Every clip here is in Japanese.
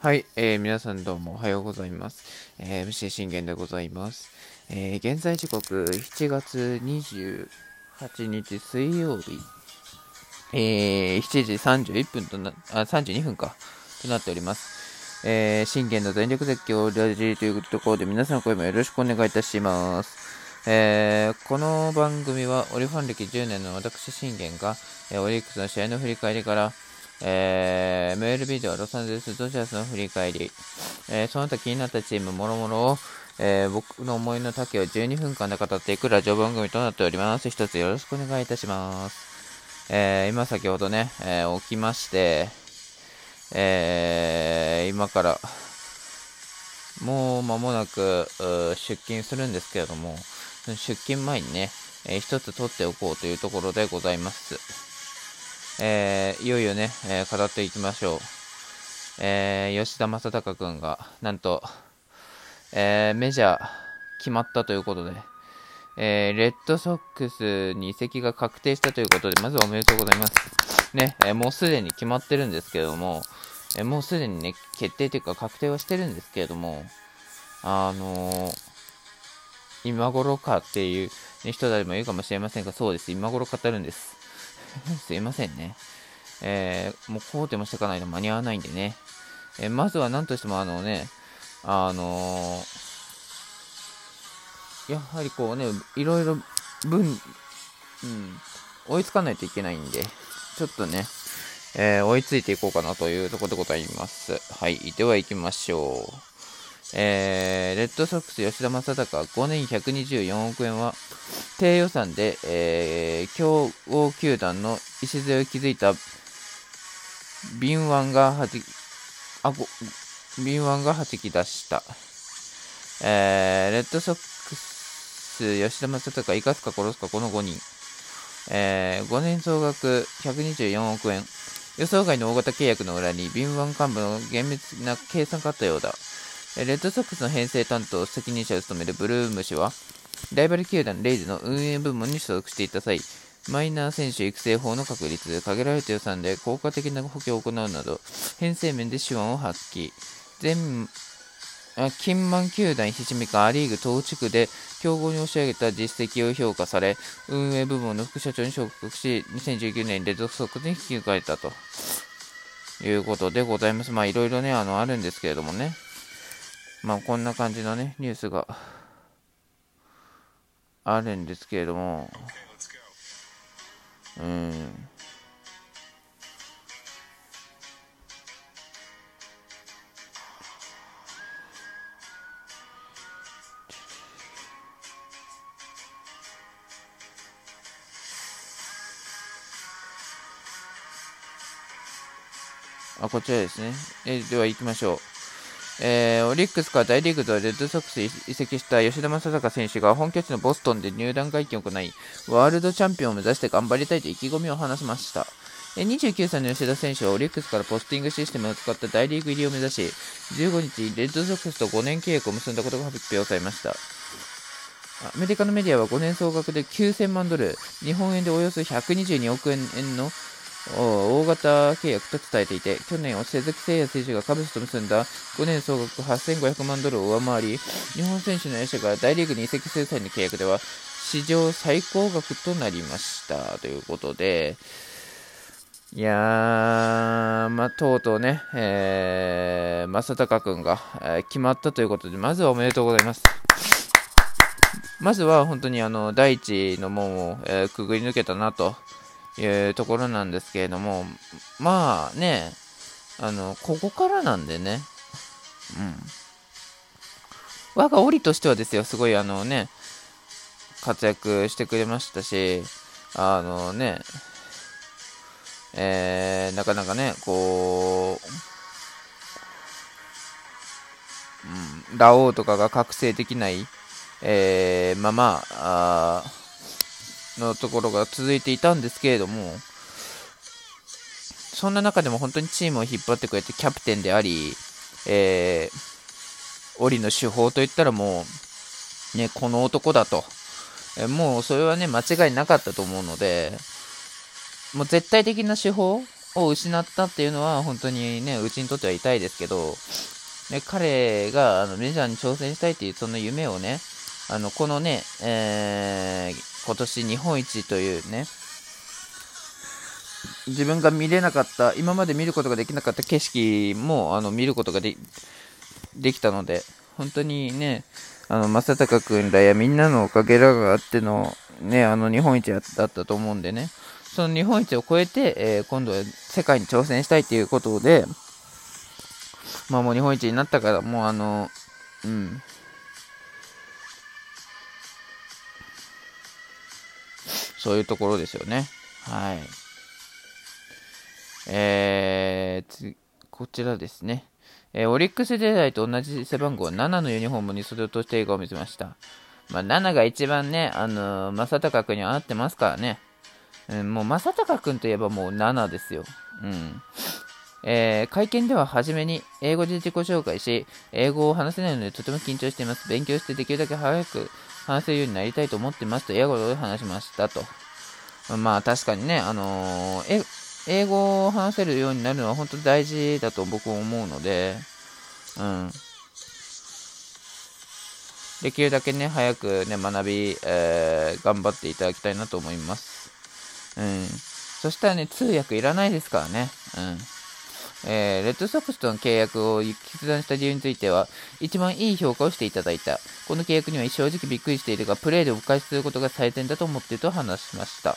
はい、えー、皆さんどうもおはようございます。えー、MC 信玄でございます。えー、現在時刻7月28日水曜日、えー、7時31分とな、あ、32分か、となっております。えー、信玄の全力絶叫ラジーというところで皆さんの声もよろしくお願いいたします。えー、この番組はオリファン歴10年の私信玄が、えー、オリックスの試合の振り返りから、えー、メールビデオ、ロサンゼルスドジャースの振り返り、えー、その他気になったチームもろもろを、えー、僕の思いの丈を12分間で語っていくラジオ番組となっております。一つよろしくお願いいたします。えー、今先ほどね、えー、起きまして、えー、今から、もう間もなく出勤するんですけれども、出勤前にね、えー、一つ取っておこうというところでございます。えー、いよいよね、えー、語っていきましょう。えー、吉田正尚君が、なんと、えメジャー決まったということで、えレッドソックスに移籍が確定したということで、まずはおめでとうございます。ね、えもうすでに決まってるんですけれども、えもうすでにね、決定というか確定はしてるんですけれども、あの今頃かっていう、ね、人誰もいるかもしれませんが、そうです、今頃語るんです。すいませんね。えー、もうこうでもしてかないと間に合わないんでね。えー、まずは何としてもあのね、あのー、やはりこうね、いろいろ分、うん、追いつかないといけないんで、ちょっとね、えー、追いついていこうかなというところでございます。はい。では行きましょう。えー、レッドソックス吉田正尚5年124億円は低予算で、えー、強豪球団の礎を築いた敏腕がはじあご敏腕がはじき出した、えー、レッドソックス吉田正尚生かすか殺すかこの5人、えー、5年総額124億円。予想外の大型契約の裏に敏腕幹部の厳密な計算があったようだ。レッドソックスの編成担当責任者を務めるブルーム氏は、ライバル球団レイズの運営部門に所属していた際、マイナー選手育成法の確立、限られた予算で効果的な補強を行うなど、編成面で手腕を発揮。全金満球団ひしみかア・リーグ東地区で強豪に押し上げた実績を評価され、運営部門の副社長に昇格し、2019年レッドソックスに引き抜かれたということでございます。まあいろいろね、あの、あるんですけれどもね。まあこんな感じのね、ニュースがあるんですけれども、うん。あ、こちらですね。えでは行きましょう。えー、オリックスから大リーグとレッドソックスに移籍した吉田正尚選手が本拠地のボストンで入団会見を行い、ワールドチャンピオンを目指して頑張りたいと意気込みを話しました。29歳の吉田選手はオリックスからポスティングシステムを使った大リーグ入りを目指し、15日、レッドソックスと5年契約を結んだことが発表されました。アメリカのメディアは5年総額で9000万ドル、日本円でおよそ122億円の大型契約と伝えていて、去年は、鈴木誠也選手がカブスと結んだ5年総額8500万ドルを上回り、日本選手の野手が大リーグに移籍する際の契約では、史上最高額となりました。ということで、いやー、まあ、とうとうね、えー、正隆君が、えー、決まったということで、まずはおめでとうございます。まずは本当にあの第一の門を、えー、くぐり抜けたなというところなんですけれども、まあね、あの、ここからなんでね、うん。我が檻としてはですよ、すごいあのね、活躍してくれましたし、あのね、えー、なかなかね、こう、うん、ラオウとかが覚醒できない、えー、まあま、あのところが続いていたんですけれども、そんな中でも本当にチームを引っ張ってくれてキャプテンであり、えー、オリの手法といったらもう、ね、この男だと。えもうそれはね、間違いなかったと思うので、もう絶対的な手法をを失ったっていうのは、本当にね、うちにとっては痛いですけど、ね、彼があのメジャーに挑戦したいっていうその夢をね、あのこのね、えー、今年日本一というね、自分が見れなかった、今まで見ることができなかった景色もあの見ることができたので、本当にね、あの正隆君らやみんなのおかげらがあっての、ね、あの日本一だったと思うんでね、その日本一を超えて、えー、今度は世界に挑戦したいということで、まあもう日本一になったから、もうあの、うん。そういうところですよね。はい。えー、こちらですね。えー、オリックス時代と同じ背番号7のユニフォームに袖を通して映画を見せました。まあ、7が一番ね、あのー、正隆君には合ってますからね。うん、もう正隆君といえばもう7ですよ。うん。えー、会見では初めに英語で自己紹介し、英語を話せないのでとても緊張しています。勉強してできるだけ早く話せるようになりたいと思ってますと英語で話しましたと。まあ確かにね、あのー、英語を話せるようになるのは本当に大事だと僕は思うので、うん。できるだけね、早くね、学び、えー、頑張っていただきたいなと思います。うん。そしたらね、通訳いらないですからね。うん。えー、レッドソックスとの契約を決断した理由については、一番いい評価をしていただいた。この契約には正直びっくりしているが、プレーでお返しすることが最善だと思っていると話しました。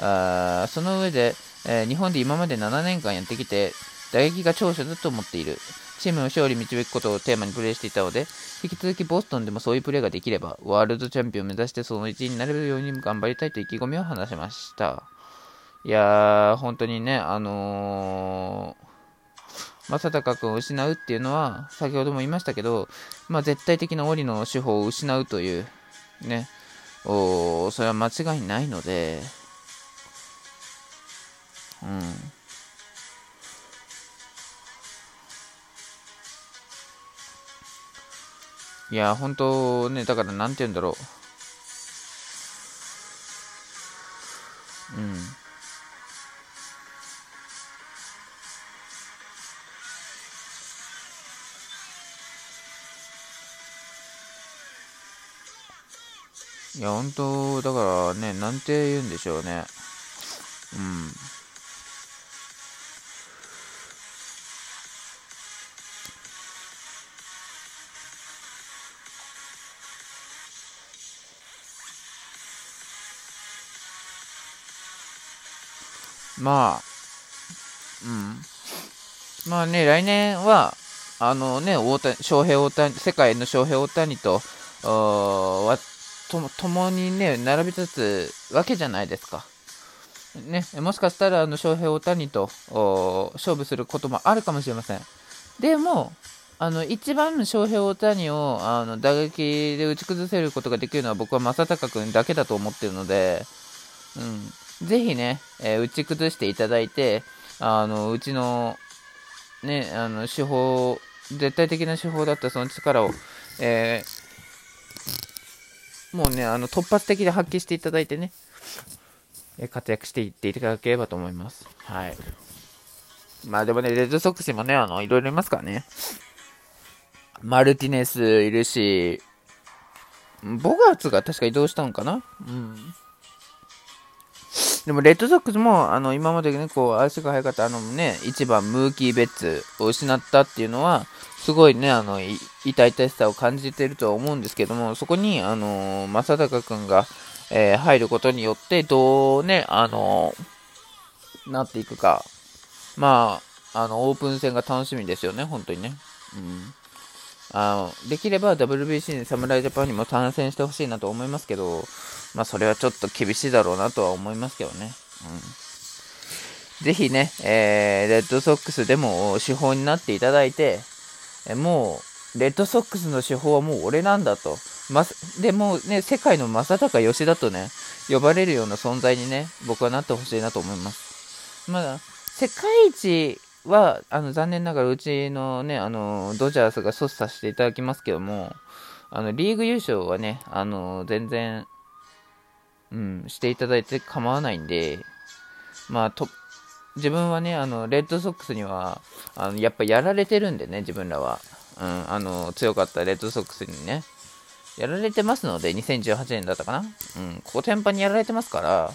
あその上で、えー、日本で今まで7年間やってきて、打撃が長所だと思っている。チームの勝利導くことをテーマにプレーしていたので、引き続きボストンでもそういうプレーができれば、ワールドチャンピオンを目指してその1位になれるように頑張りたいと意気込みを話しました。いやー、本当にね、あのー、正隆君を失うっていうのは、先ほども言いましたけど、まあ、絶対的な檻の手法を失うという、ね、おそれは間違いないので、うん。いや、本当ね、だからなんて言うんだろう。うん。いや、本当だからね、なんて言うんでしょうね。うん。まあ、うん。まあね、来年は、あのね、大谷、翔平大谷、世界の翔平大谷と、は、と、共にね、並び立つわけじゃないですか。ね、もしかしたら、あの、翔平大谷と、勝負することもあるかもしれません。でも、あの、一番翔平大谷を、あの、打撃で打ち崩せることができるのは僕は正隆君だけだと思ってるので、うん。ぜひね、えー、打ち崩していただいて、あの、うちの、ね、あの、手法、絶対的な手法だったその力を、えー、もうね、あの、突発的で発揮していただいてね、活躍していっていただければと思います。はい。まあでもね、レッドソックスもね、あの、いろいろいますからね。マルティネスいるし、ボガーツが確か移動したのかな？うん。でも、レッドソックスも、あの、今までね、こう、足が速かった、あのね、1番、ムーキー・ベッツを失ったっていうのは、すごいね、あの、痛々しさを感じてるとは思うんですけども、そこに、あの、正隆君が、えー、入ることによって、どうね、あの、なっていくか。まあ、あの、オープン戦が楽しみですよね、本当にね。うん。あの、できれば WBC に侍ジャパンにも参戦してほしいなと思いますけど、まあ、それはちょっと厳しいだろうなとは思いますけどね。うん。ぜひね、えー、レッドソックスでも手法になっていただいて、えもう、レッドソックスの手法はもう俺なんだと。ま、でもね、世界の正隆吉田とね、呼ばれるような存在にね、僕はなってほしいなと思います。まだ、世界一は、あの、残念ながらうちのね、あの、ドジャースが阻止させていただきますけども、あの、リーグ優勝はね、あの、全然、うん、していただいて構わないんで、まあ、と、自分はね、あの、レッドソックスには、あの、やっぱやられてるんでね、自分らは。うん、あの、強かったレッドソックスにね、やられてますので、2018年だったかな。うん、ここ天パにやられてますから、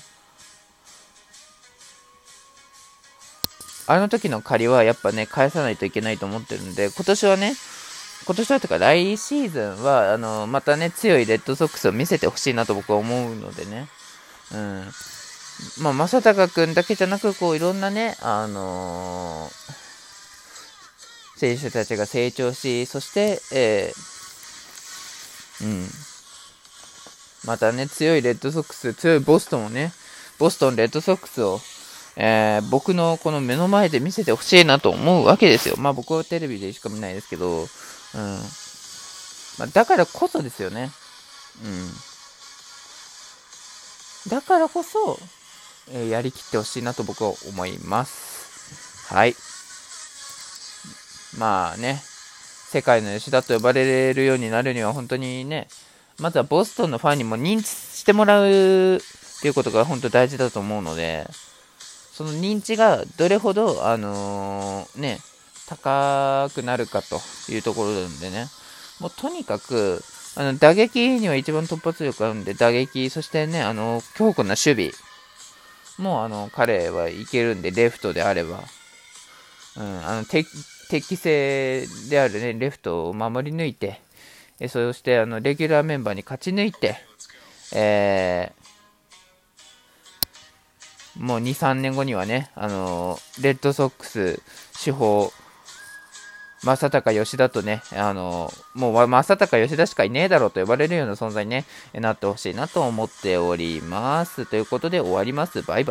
あの時の借りはやっぱね、返さないといけないと思ってるんで、今年はね、今年はとか来シーズンは、あの、またね、強いレッドソックスを見せてほしいなと僕は思うのでね。うん。まあ、正隆君だけじゃなく、こう、いろんなね、あのー、選手たちが成長し、そして、えー、うん。またね、強いレッドソックス、強いボストンをね、ボストンレッドソックスを、えー、僕のこの目の前で見せてほしいなと思うわけですよ。まあ僕はテレビでしか見ないですけど、うん。まあ、だからこそですよね。うん。だからこそ、えー、やりきってほしいなと僕は思います。はい。まあね、世界の吉田と呼ばれるようになるには本当にね、まずはボストンのファンにも認知してもらうっていうことが本当大事だと思うので、その認知がどれほど、あのー、ね、高くなるかというところなんでね、もうとにかく、あの打撃には一番突発力あるんで、打撃、そしてね、あの強固な守備、もうあの彼はいけるんで、レフトであれば、うん、あの適正である、ね、レフトを守り抜いて、えそしてあのレギュラーメンバーに勝ち抜いて、えーもう2、3年後にはね、あの、レッドソックス主砲、正隆吉田とね、あの、もう正隆吉田しかいねえだろうと呼ばれるような存在に、ね、なってほしいなと思っております。ということで終わります。バイバイ。